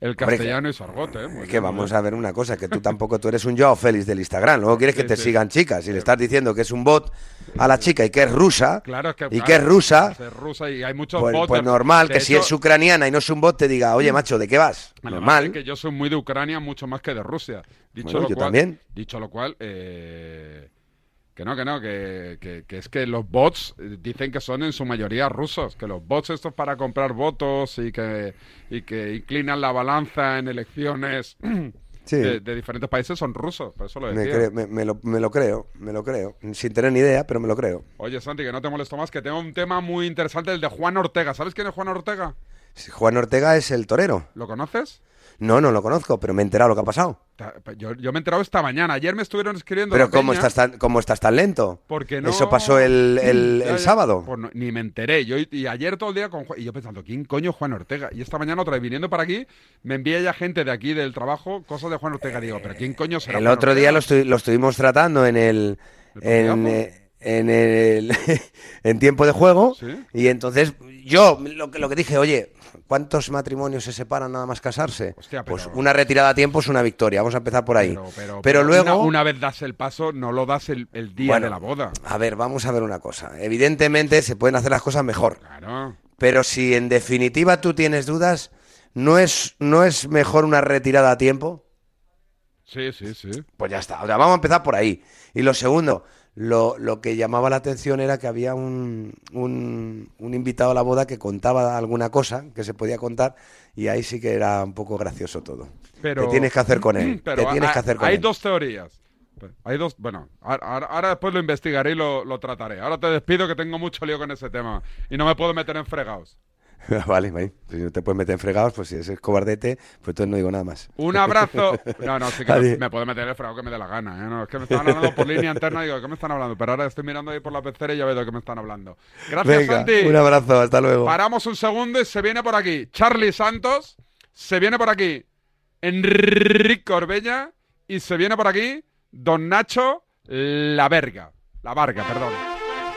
el Hombre, castellano y su argot, ¿eh? Que vamos a ver una cosa, que tú tampoco, tú eres un Joao Félix del Instagram, luego quieres que Sí, te sí. sigan chicas, y le estás diciendo que es un bot a la chica y que es rusa, Claro, es que, y claro, que es rusa, es rusa y hay muchos pues, bots. pues normal que si es ucraniana y no es un bot te diga, oye macho, ¿de qué vas? Normal. es que yo soy muy de Ucrania mucho más que de Rusia. Dicho Bueno, lo yo cual, también. Dicho lo cual, eh, que no, que no, que, que- que es que los bots eh, dicen que son en su mayoría rusos, que los bots estos para comprar votos y que, y que inclinan la balanza en elecciones Sí. de, de diferentes países son rusos, por eso lo Me, decía. me- me lo, me lo creo, me lo creo, sin tener ni idea, pero me lo creo. Oye, Santi, que no te molesto más, que tengo un tema muy interesante, el de Juan Ortega. ¿Sabes quién es Juan Ortega? Juan Ortega es el torero. ¿Lo conoces? No, no lo conozco, pero me he enterado lo que ha pasado. Yo, yo me he enterado esta mañana. Ayer me estuvieron escribiendo. Pero ¿cómo peña. estás, tan, ¿cómo estás tan lento? Porque no... Eso pasó el, el- sábado. Pues no- ni me enteré. Yo, y ayer todo el día con Juan- Y yo pensando, ¿quién coño Juan Ortega? Y esta mañana otra vez viniendo para aquí, me envía ya gente de aquí del trabajo cosas de Juan Ortega. Digo, ¿pero quién coño será El Juan otro día Ortega? lo, estu- lo estuvimos tratando en el... En, eh, en el en tiempo de juego y entonces yo lo que, lo que dije oye ¿cuántos matrimonios se separan nada más casarse? Hostia, pues una retirada a tiempo es una victoria vamos a empezar por ahí Pero, pero- pero, pero luego Una, una vez das el paso, no lo das el, el día Bueno, de la boda. a ver vamos a ver una cosa evidentemente se pueden hacer las cosas mejor Claro. pero si en definitiva tú tienes dudas no es no es mejor una retirada a tiempo Sí, sí, sí. Pues ya está. O sea, vamos a empezar por ahí. Y lo segundo, lo, lo que llamaba la atención era que había un, un, un invitado a la boda que contaba alguna cosa que se podía contar y ahí sí que era un poco gracioso todo. Pero, ¿Qué tienes que hacer con él? Pero ¿Qué tienes hay, que hacer con hay él? dos teorías. Hay dos, bueno, ahora, ahora- ahora después lo investigaré y lo, lo trataré. Ahora te despido que tengo mucho lío con ese tema y no me puedo meter en fregados. vale, vale. Si no te puedes meter en fregados, pues si es cobardete, pues entonces no digo nada más. Un abrazo. No, no, sí que Adiós. me, puedo meter el fregado que me dé la gana. ¿eh? No, es que me están hablando por línea interna y digo, ¿de qué me están hablando? Pero ahora estoy mirando ahí por la pecera y ya veo de qué me están hablando. Gracias, Venga, Santi. un abrazo, hasta luego. Paramos un segundo y se viene por aquí Charlie Santos, se viene por aquí Enrique Corbella y se viene por aquí Don Nacho La Verga. La Varga, perdón.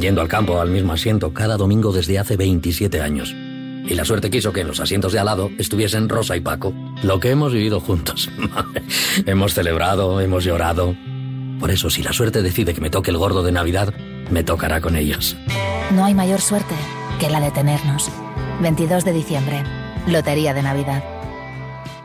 yendo al campo al mismo asiento cada domingo desde hace 27 años. Y la suerte quiso que en los asientos de al lado estuviesen Rosa y Paco, lo que hemos vivido juntos. hemos celebrado, hemos llorado. Por eso, si la suerte decide que me toque el gordo de Navidad, me tocará con ellos. No hay mayor suerte que la de tenernos. 22 de diciembre, Lotería de Navidad.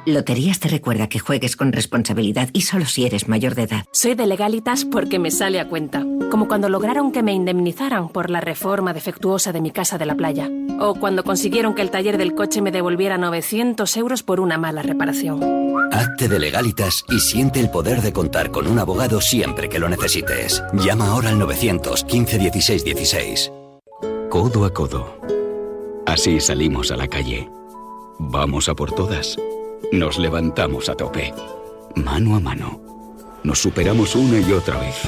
Loterías te recuerda que juegues con responsabilidad y solo si eres mayor de edad. Soy de legalitas porque me sale a cuenta. Como cuando lograron que me indemnizaran por la reforma defectuosa de mi casa de la playa. O cuando consiguieron que el taller del coche me devolviera 900 euros por una mala reparación. Hazte de legalitas y siente el poder de contar con un abogado siempre que lo necesites. Llama ahora al 915 16 16. Codo a codo. Así salimos a la calle. Vamos a por todas. Nos levantamos a tope. Mano a mano. Nos superamos una y otra vez.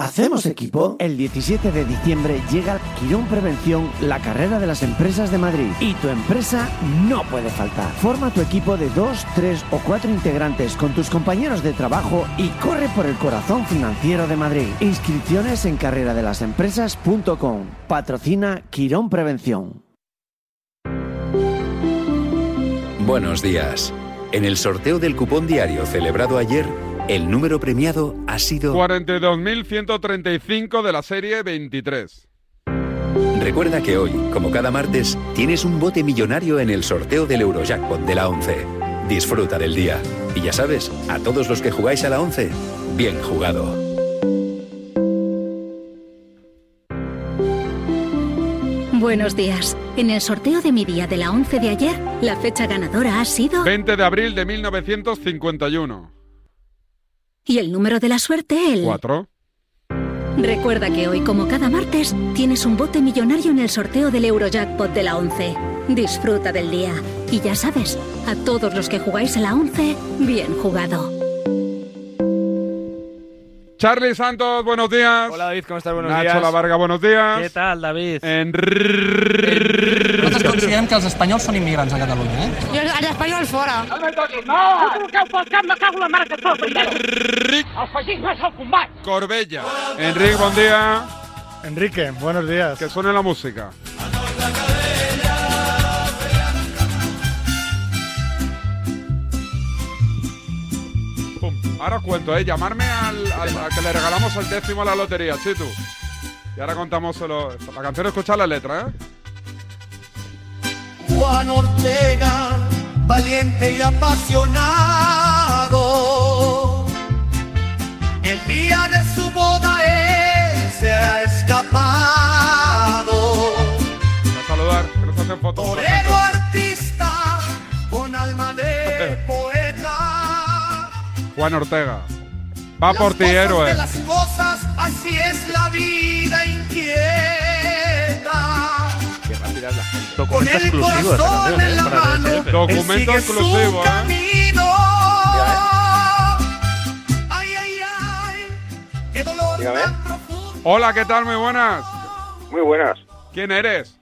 ¿Hacemos equipo? El 17 de diciembre llega Quirón Prevención, la carrera de las empresas de Madrid. Y tu empresa no puede faltar. Forma tu equipo de dos, tres o cuatro integrantes con tus compañeros de trabajo y corre por el corazón financiero de Madrid. Inscripciones en carreradelasempresas.com. Patrocina Quirón Prevención. Buenos días. En el sorteo del cupón diario celebrado ayer, el número premiado ha sido... 42.135 de la serie 23. Recuerda que hoy, como cada martes, tienes un bote millonario en el sorteo del Eurojackpot de la 11. Disfruta del día. Y ya sabes, a todos los que jugáis a la 11, bien jugado. Buenos días. En el sorteo de mi día de la 11 de ayer, la fecha ganadora ha sido... 20 de abril de 1951. Y el número de la suerte, el... 4. Recuerda que hoy, como cada martes, tienes un bote millonario en el sorteo del Eurojackpot de la 11. Disfruta del día. Y ya sabes, a todos los que jugáis a la 11, bien jugado. Charlie Santos, buenos días. Hola David, ¿cómo estás? Buenos Nacho días. La Varga, buenos días. Què tal, David? Nosaltres considerem que els espanyols són immigrants a Catalunya, eh? Jo, els espanyols fora. No! No col·loqueu pel cap, me cago en la fa el primer. El feixisme és el combat. Corbella. Enrique, buen día. Enrique, buenos días. Que suene la música. Ahora os cuento, ¿eh? Llamarme al, que le regalamos el décimo a la lotería, Chitu. Y ahora contamos solo... La canción escuchar la letra, ¿eh? Juan Ortega, valiente y apasionado. El día de su boda él se ha escapado. A saludar, que nos hacen fotos. Juan Ortega. Va por ti, héroe. las cosas, así es la vida inquieta. Qué rápida es la gente. Con Documento el exclusivo corazón en ¿eh? la mano. Documento él sigue exclusivo, su ¿eh? camino. Ay, ay, ay, qué dolor tan profundo. Hola, ¿qué tal? Muy buenas. Muy buenas. ¿Quién eres?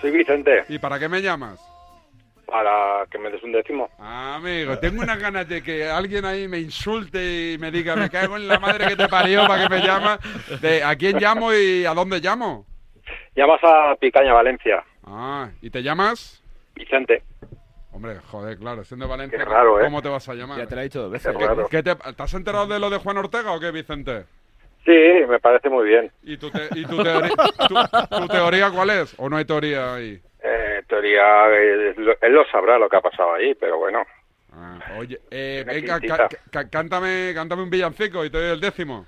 Soy Vicente. ¿Y para qué me llamas? Para que me des un décimo. Ah, amigo, tengo unas ganas de que alguien ahí me insulte y me diga, me cago en la madre que te parió, ¿para qué me llamas? De, ¿A quién llamo y a dónde llamo? Llamas a Picaña, Valencia. Ah, ¿y te llamas? Vicente. Hombre, joder, claro, siendo de Valencia, Qué raro, ¿eh? ¿cómo te vas a llamar? Ya te lo he dicho dos veces. Qué raro. ¿Qué te, ¿te has enterado de lo de Juan Ortega o qué, Vicente? Sí, me parece muy bien. ¿Y tu, te- y tu teoría, tu- tu teoría cuál es? ¿O no hay teoría ahí? Eh, en teoría, él lo sabrá lo que ha pasado ahí, pero bueno. Ah, oye, eh, venga, quintita. ca- ca- cántame, cántame un villancico y te doy el décimo.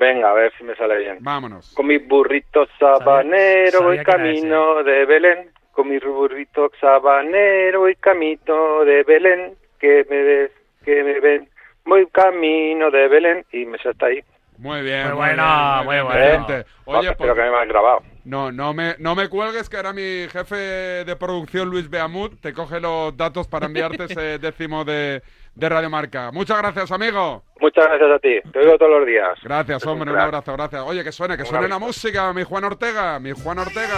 Venga, a ver si me sale bien. Vámonos. Con mi burrito sabanero voy camino de Belén. Con mi burrito sabanero voy camino de Belén. Que me ves, que me ven. Voy camino de Belén. Y me está ahí. Muy bien, Muy muy bueno, bien, muy bueno. Oh, Oye, espero pues- que me has grabado. No, no me, no me cuelgues, que ahora mi jefe de producción, Luis Beamut, te coge los datos para enviarte ese décimo de, de Radio Marca. Muchas gracias, amigo. Muchas gracias a ti. Te oigo todos los días. Gracias, hombre, un abrazo, gracias. Oye, que suene, que suene la música, mi Juan Ortega, mi Juan Ortega.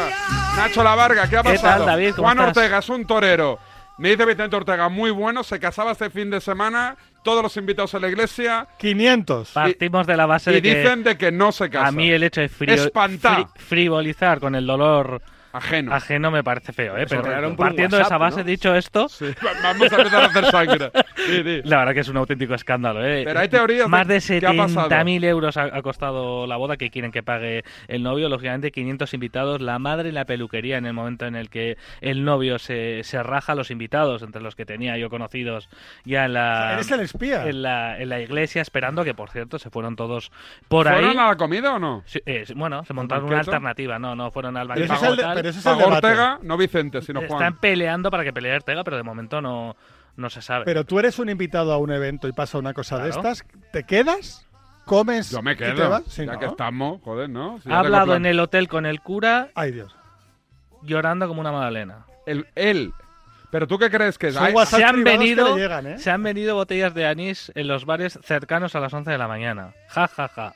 Nacho La Varga, ¿qué ha ¿Qué pasado? tal, David? ¿Cómo Juan estás? Ortega es un torero. Me dice Vicente Ortega, muy bueno, se casaba este fin de semana, todos los invitados a la iglesia. 500. Partimos de la base Y de que dicen de que no se casa. a mí el hecho de frio- Espantá. fri- frivolizar con el dolor ajeno, ajeno me parece feo, ¿eh? Pero partiendo de esa base, ¿no? dicho esto, Vamos a empezar a hacer sangre. Sí, sí. la verdad que es un auténtico escándalo, ¿eh? Pero hay teorías Más de qué ha pasado. 70.000 euros ha, ha costado la boda que quieren que pague el novio. Lógicamente, 500 invitados, la madre y la peluquería en el momento en el que el novio se, se raja a los invitados, entre los que tenía yo conocidos ya en la, Eres el espía. en la, en la iglesia, esperando que, por cierto, se fueron todos por ¿Fueron ahí. a la comida o no? Sí, eh, sí, bueno, se montaron una alternativa, no, no fueron al banquete pero ese es el Pagó debate. Ortega, no Vicente, sino Juan. Están peleando para que pelee Ortega, pero de momento no, no se sabe. Pero tú eres un invitado a un evento y pasa una cosa de estas, ¿te quedas? ¿Comes? Yo me y te quedo. vas? Ya ¿no? que estamos, joder, ¿no? Si ha hablado en el hotel con el cura. Ay, Dios. Llorando como una magdalena. El, él. ¿Pero tú qué crees que es? Se han, venido, llegan, ¿eh? se han venido botellas de anís en los bares cercanos a las 11 de la mañana. Ja, ja, ja.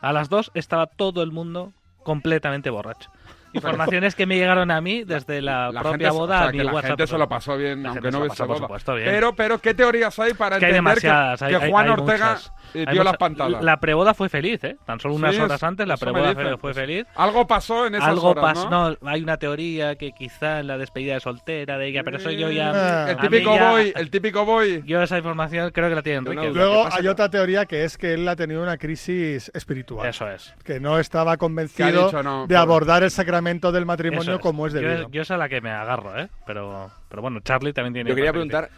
A las 2 estaba todo el mundo completamente borracho. Informaciones que me llegaron a mí desde la, la propia gente, boda o sea, a mi que la WhatsApp. gente se lo pasó bien, La aunque no hubiese boda. supuesto, bien. Pero, pero, ¿qué teorías hay para que hay entender demasiadas. que, hay- que hay- Juan hay Ortega muchas. eh, Hay dio las pantadas? La preboda fue feliz, ¿eh? Tan solo unas Sí, horas antes la preboda fue, fue feliz. Algo pasó en esas Algo horas. ¿no? ¿no? hay una teoría que quizá en la despedida de soltera de ella, pero eso yo Ah. ya. El a mí típico ya- boy, el típico boy. Yo esa información creo que la tiene Enrique. Luego hay otra teoría que es que él ha tenido una crisis espiritual. Eso es. Que no estaba convencido de abordar el sacramento del matrimonio es. como es Yo- debido. Yo, es a la que me agarro, ¿eh? Pero, pero bueno, Charlie también tiene. Yo quería preguntar,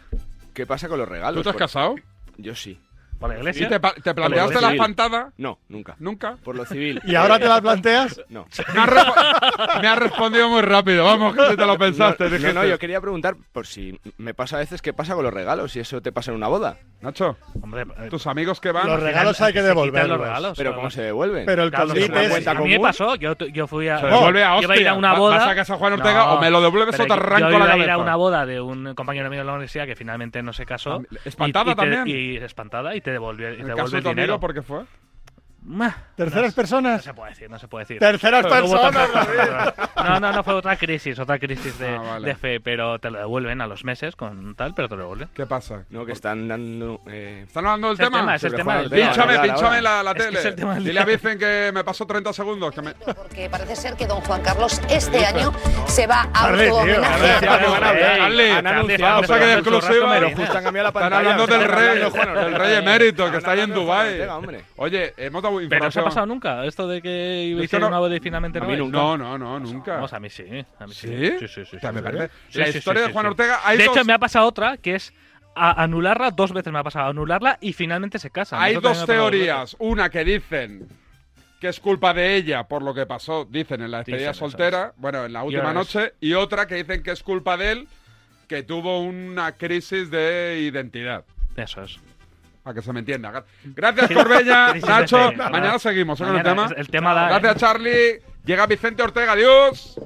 ¿qué pasa con los regalos? ¿Tú te has casado? Yo sí. ¿Por la iglesia? ¿Y te, pa- te planteaste la civil. pantada? No, nunca. ¿Nunca? Por lo civil. ¿Y ahora te la planteas? No. Me has, repo- me has respondido muy rápido, vamos, que si te lo pensaste. No, no, dijiste. no, yo quería preguntar por si me pasa a veces qué pasa con los regalos, si eso te pasa en una boda. Nacho, Hombre, eh, tus amigos que van. Los regalos hay que devolverlos. los regalos, Pero ¿cómo se devuelven? Pero el Claro, se es- a mí me pasó, yo, yo fui a. Se devuelve a yo iba a ir a una Va- boda. vas a casa de Juan Ortega o me lo devuelves pero o te yo- arranco yo la iba a ir a una boda de un compañero mío de la universidad que finalmente no se casó. ¿Espantada y, y te- también? Y espantada y te te En el devuelve caso el dinero. ¿por qué fue? ¿Terceras no, personas? No se puede decir, no se puede decir. Terceras personas, No, no, no, fue otra crisis, otra crisis de, Ah, vale. de fe, pero te lo devuelven a los meses con tal, pero te lo devuelven. ¿Qué pasa? No, que están dando... eh, ¿Están hablando del tema? tema, es el tema. Pínchame, pínchame la, la Es que tele. es el tema del Dile a. Vicen que me paso 30 segundos. Que me... Porque parece ser que don Juan Carlos este año se va a Charlie, han anunciado, que de exclusiva. Están hablando del rey, del rey emérito, que está ahí en Dubái. Oye, hemos dado Pero no información. se ha pasado nunca, esto de que hicieron no- una boda y finalmente no. No, no, no, nunca. Vamos, a mí sí. A mí sí. ¿Sí? Sí, sí, sí. O sea, sí, me sí. parece- Sí, la historia sí, de Juan sí. Ortega, hay de dos- hecho, me ha pasado otra que es a- anularla dos veces me ha pasado. Anularla y finalmente se casan. Hay dos teorías. Una que dicen que es culpa de ella por lo que pasó, dicen en la despedida Dicen, soltera, bueno, en la última es- noche, y otra que dicen que es culpa de él, que tuvo una crisis de identidad. Eso es. Para que se me entienda. Gracias, Corbella. Nacho, mañana seguimos ¿eh, con el tema. el tema da, ¿eh? Gracias, Charlie. Llega Vicente Ortega. Adiós.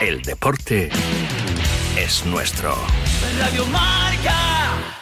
El deporte es nuestro. Radio Marca.